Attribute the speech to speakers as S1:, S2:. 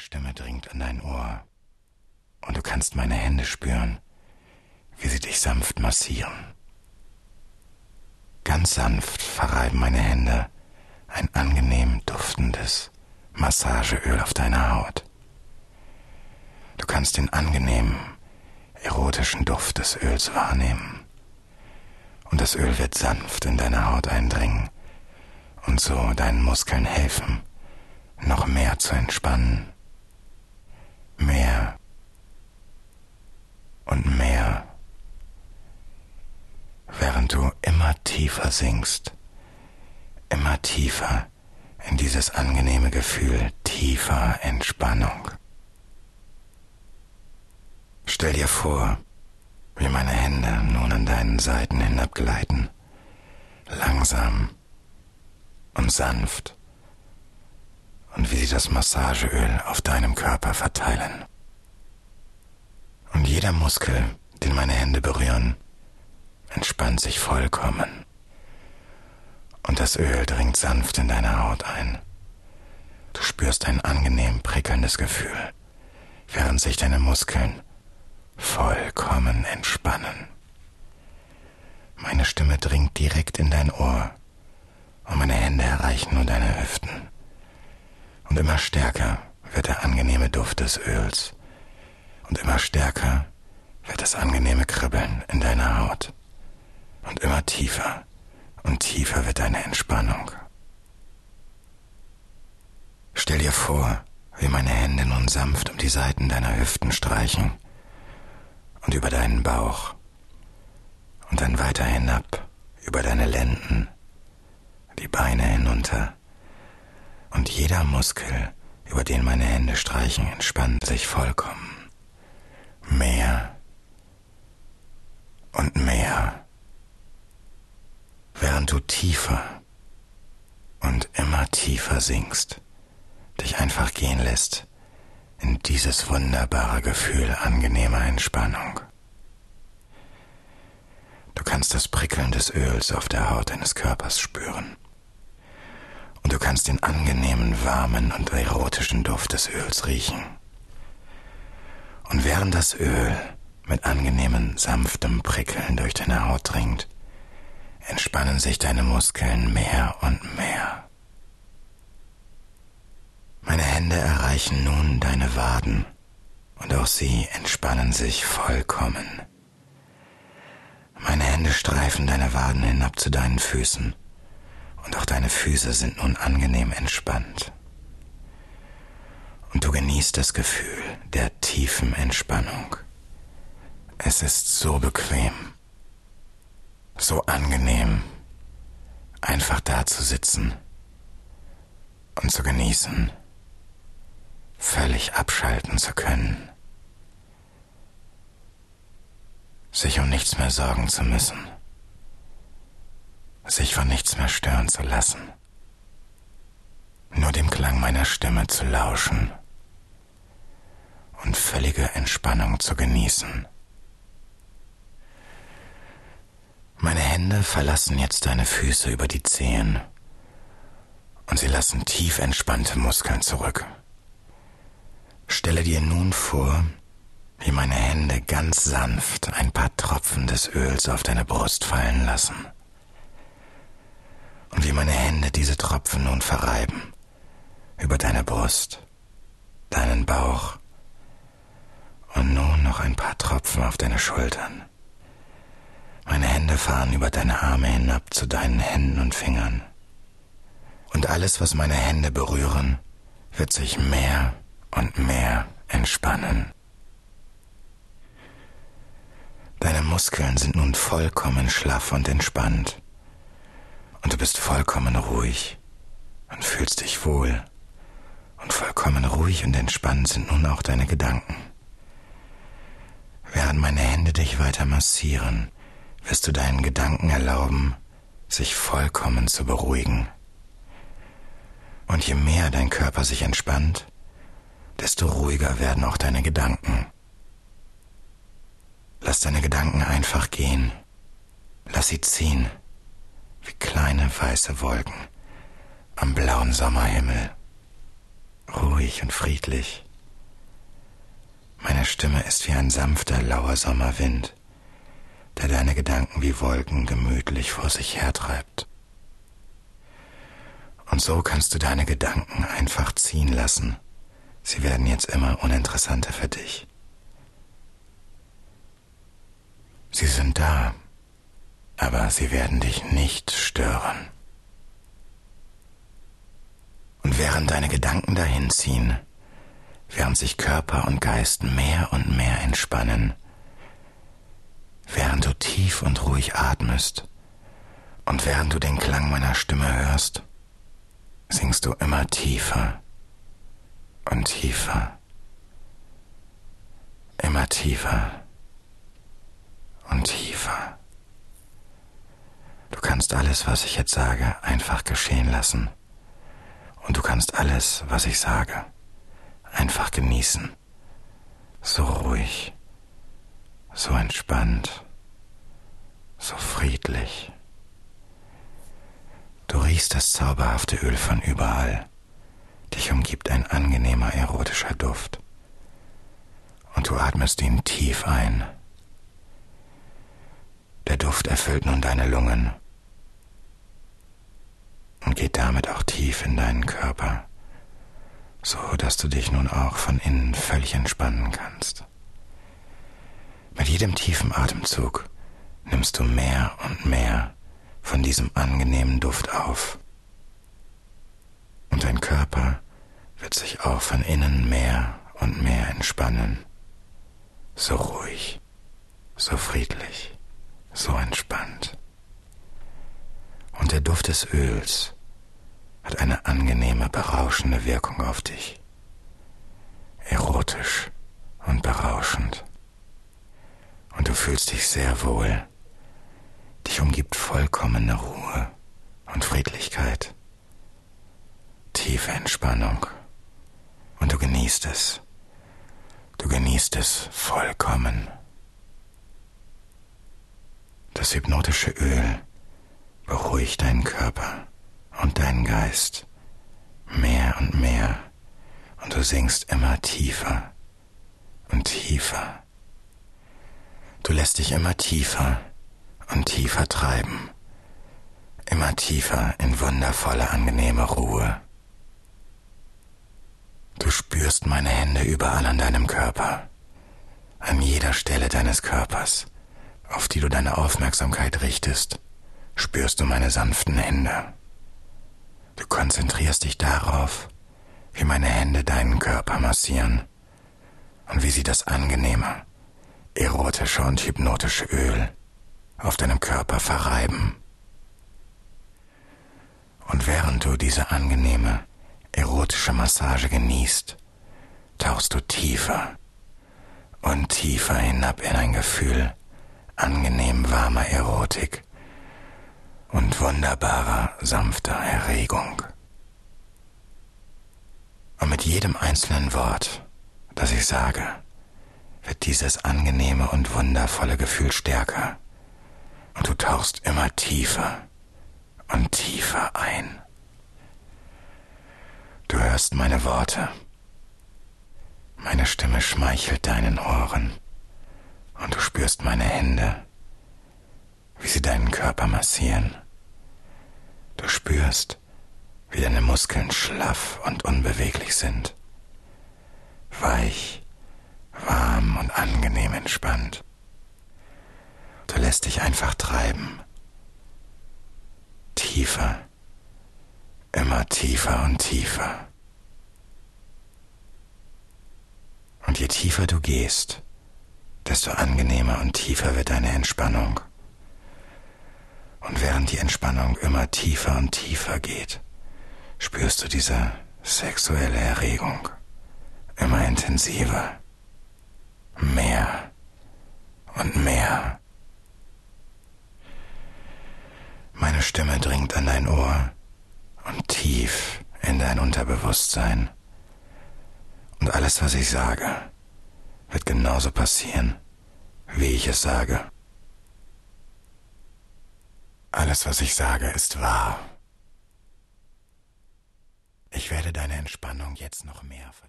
S1: Stimme dringt an dein Ohr und du kannst meine Hände spüren, wie sie dich sanft massieren. Ganz sanft verreiben meine Hände ein angenehm duftendes Massageöl auf deiner Haut. Du kannst den angenehmen, erotischen Duft des Öls wahrnehmen. Und das Öl wird sanft in deine Haut eindringen und so deinen Muskeln helfen, noch mehr zu entspannen. Mehr und mehr, während du immer tiefer sinkst, immer tiefer in dieses angenehme Gefühl tiefer Entspannung. Stell dir vor, wie meine Hände nun an deinen Seiten hinabgleiten, langsam und sanft, und wie sie das Massageöl auf deinem Körper verteilen. Und jeder Muskel, den meine Hände berühren, entspannt sich vollkommen. Und das Öl dringt sanft in deine Haut ein. Du spürst ein angenehm prickelndes Gefühl, während sich deine Muskeln vollkommen entspannen. Meine Stimme dringt direkt in dein Ohr und meine Hände erreichen nur deine Hüften. Und immer stärker wird der angenehme Duft des Öls. Und immer stärker wird das angenehme Kribbeln in deiner Haut. Und immer tiefer und tiefer wird deine Entspannung. Stell dir vor, wie meine Hände nun sanft um die Seiten deiner Hüften streichen und über deinen Bauch und dann weiter hinab über deine Lenden, die Beine hinunter und jeder Muskel, über den meine Hände streichen, entspannt sich vollkommen. Mehr und mehr, während du tiefer und immer tiefer sinkst, dich einfach gehen lässt in dieses wunderbare Gefühl angenehmer Entspannung. Du kannst das Prickeln des Öls auf der Haut deines Körpers spüren. Und du kannst den angenehmen, warmen und erotischen Duft des Öls riechen. Und während das Öl mit angenehmem, sanftem Prickeln durch deine Haut dringt, entspannen sich deine Muskeln mehr und mehr. Meine Hände erreichen nun deine Waden und auch sie entspannen sich vollkommen. Meine Hände streifen deine Waden hinab zu deinen Füßen und auch deine Füße sind nun angenehm entspannt. Und du genießt das Gefühl der tiefen Entspannung. Es ist so bequem, so angenehm, einfach da zu sitzen und zu genießen völlig abschalten zu können, sich um nichts mehr sorgen zu müssen, sich von nichts mehr stören zu lassen, nur dem Klang meiner Stimme zu lauschen und völlige Entspannung zu genießen. Meine Hände verlassen jetzt deine Füße über die Zehen und sie lassen tief entspannte Muskeln zurück. Stelle dir nun vor, wie meine Hände ganz sanft ein paar Tropfen des Öls auf deine Brust fallen lassen. Und wie meine Hände diese Tropfen nun verreiben über deine Brust, deinen Bauch und nun noch ein paar Tropfen auf deine Schultern. Meine Hände fahren über deine Arme hinab zu deinen Händen und Fingern. Und alles, was meine Hände berühren, wird sich mehr und mehr entspannen. Deine Muskeln sind nun vollkommen schlaff und entspannt. Und du bist vollkommen ruhig und fühlst dich wohl. Und vollkommen ruhig und entspannt sind nun auch deine Gedanken. Während meine Hände dich weiter massieren, wirst du deinen Gedanken erlauben, sich vollkommen zu beruhigen. Und je mehr dein Körper sich entspannt, desto ruhiger werden auch deine Gedanken. Lass deine Gedanken einfach gehen. Lass sie ziehen, wie kleine weiße Wolken am blauen Sommerhimmel. Ruhig und friedlich Meine Stimme ist wie ein sanfter, lauer Sommerwind, der deine Gedanken wie Wolken gemütlich vor sich hertreibt. Und so kannst du deine Gedanken einfach ziehen lassen. Sie werden jetzt immer uninteressanter für dich. Sie sind da, aber sie werden dich nicht stören. Und während deine Gedanken dahin ziehen, während sich Körper und Geist mehr und mehr entspannen, während du tief und ruhig atmest und während du den Klang meiner Stimme hörst, singst du immer tiefer und tiefer, immer tiefer und tiefer. Du kannst alles, was ich jetzt sage, einfach geschehen lassen. Und du kannst alles, was ich sage, einfach genießen. So ruhig, so entspannt, so friedlich. Du riechst das zauberhafte Öl von überall. Dich umgibt ein angenehmer erotischer Duft. Und du atmest ihn tief ein. Der Duft erfüllt nun deine Lungen und geht damit auch tief in deinen Körper, so dass du dich nun auch von innen völlig entspannen kannst. Mit jedem tiefen Atemzug nimmst du mehr und mehr von diesem angenehmen Duft auf. Und dein Körper wird sich auch von innen mehr und mehr entspannen. So ruhig, so friedlich, so entspannt. Und der Duft des Öls hat eine angenehme, berauschende Wirkung auf dich. Erotisch und berauschend. Und du fühlst dich sehr wohl. Dich umgibt vollkommene Ruhe und Friedlichkeit. Tiefe Entspannung. Und du genießt es. Du genießt es vollkommen. Das hypnotische Öl beruhigt deinen Körper und deinen Geist mehr und mehr und du sinkst immer tiefer und tiefer. Du lässt dich immer tiefer und tiefer treiben, immer tiefer in wundervolle, angenehme Ruhe. Du spürst meine Hände überall an deinem Körper, an jeder Stelle deines Körpers, auf die du deine Aufmerksamkeit richtest, spürst du meine sanften Hände. Du konzentrierst dich darauf, wie meine Hände deinen Körper massieren und wie sie das angenehme, erotische und hypnotische Öl auf deinem Körper verreiben. Und während du diese angenehme, erotische Massage genießt, tauchst du tiefer und tiefer hinab in ein Gefühl angenehm warmer Erotik und wunderbarer, sanfter Erregung. Und mit jedem einzelnen Wort, das ich sage, wird dieses angenehme und wundervolle Gefühl stärker und du tauchst immer tiefer und tiefer ein. Du hörst meine Worte. Meine Stimme schmeichelt deinen Ohren und du spürst meine Hände, wie sie deinen Körper massieren. Du spürst, wie deine Muskeln schlaff und unbeweglich sind, weich, warm und angenehm entspannt. Du lässt dich einfach treiben. Tiefer, immer tiefer und tiefer. Und je tiefer du gehst, desto angenehmer und tiefer wird deine Entspannung. Und während die Entspannung immer tiefer und tiefer geht, spürst du diese sexuelle Erregung immer intensiver, mehr und mehr. Meine Stimme dringt an dein Ohr und tief in dein Unterbewusstsein. Und alles, was ich sage, wird genauso passieren, wie ich es sage. Alles, was ich sage, ist wahr. Ich werde deine Entspannung jetzt noch mehr vertiefen.